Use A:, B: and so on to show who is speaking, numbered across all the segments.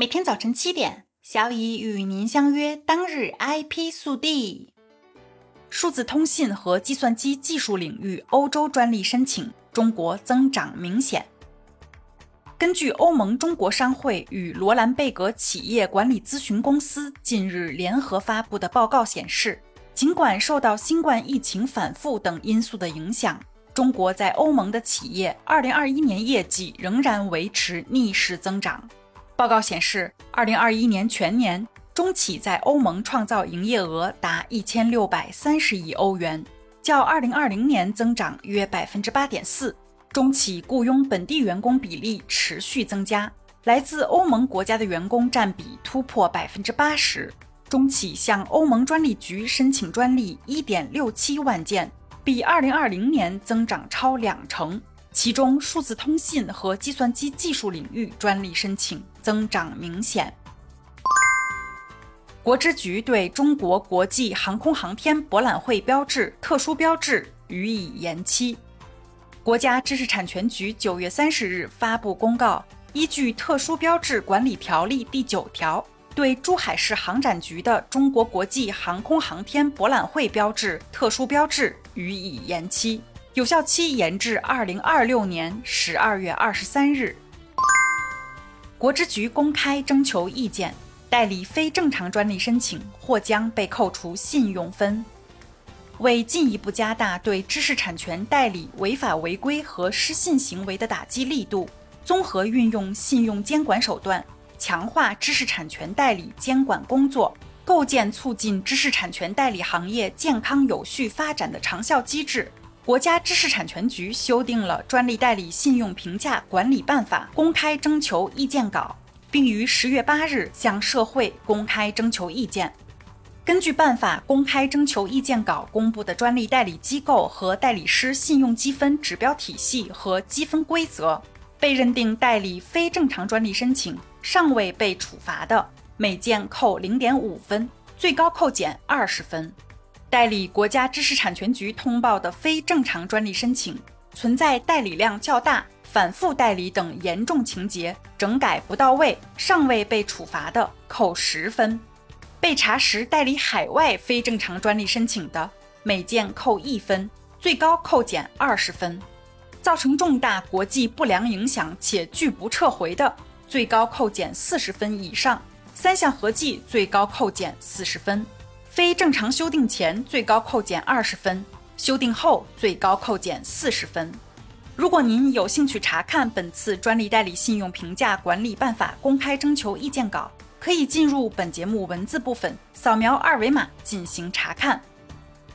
A: 每天早晨七点，小乙与您相约。当日 IP 速递：数字通信和计算机技术领域欧洲专利申请，中国增长明显。根据欧盟中国商会与罗兰贝格企业管理咨询公司近日联合发布的报告显示，尽管受到新冠疫情反复等因素的影响，中国在欧盟的企业2021年业绩仍然维持逆势增长。报告显示，二零二一年全年中企在欧盟创造营业额达一千六百三十亿欧元，较二零二零年增长约百分之八点四。中企雇佣本地员工比例持续增加，来自欧盟国家的员工占比突破百分之八十。中企向欧盟专利局申请专利一点六七万件，比二零二零年增长超两成。其中，数字通信和计算机技术领域专利申请增长明显。国知局对中国国际航空航天博览会标志特殊标志予以延期。国家知识产权局九月三十日发布公告，依据《特殊标志管理条例》第九条，对珠海市航展局的中国国际航空航天博览会标志特殊标志予以延期。有效期延至二零二六年十二月二十三日。国知局公开征求意见，代理非正常专利申请或将被扣除信用分。为进一步加大对知识产权代理违法违规和失信行为的打击力度，综合运用信用监管手段，强化知识产权代理监管工作，构建促进知识产权代理行业健康有序发展的长效机制。国家知识产权局修订了《专利代理信用评价管理办法》公开征求意见稿，并于十月八日向社会公开征求意见。根据办法公开征求意见稿公布的专利代理机构和代理师信用积分指标体系和积分规则，被认定代理非正常专利申请尚未被处罚的，每件扣零点五分，最高扣减二十分。代理国家知识产权局通报的非正常专利申请，存在代理量较大、反复代理等严重情节，整改不到位，尚未被处罚的，扣十分；被查实代理海外非正常专利申请的，每件扣一分，最高扣减二十分；造成重大国际不良影响且拒不撤回的，最高扣减四十分以上，三项合计最高扣减四十分。非正常修订前最高扣减二十分，修订后最高扣减四十分。如果您有兴趣查看本次专利代理信用评价管理办法公开征求意见稿，可以进入本节目文字部分，扫描二维码进行查看。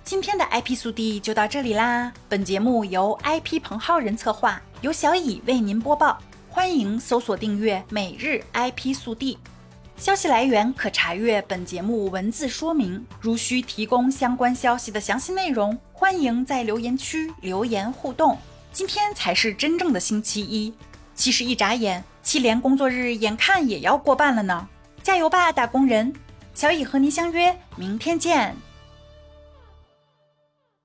A: 今天的 IP 速递就到这里啦。本节目由 IP 彭浩人策划，由小乙为您播报。欢迎搜索订阅每日 IP 速递。消息来源可查阅本节目文字说明。如需提供相关消息的详细内容，欢迎在留言区留言互动。今天才是真正的星期一，其实一眨眼，七连工作日眼看也要过半了呢。加油吧，打工人！小乙和您相约明天见。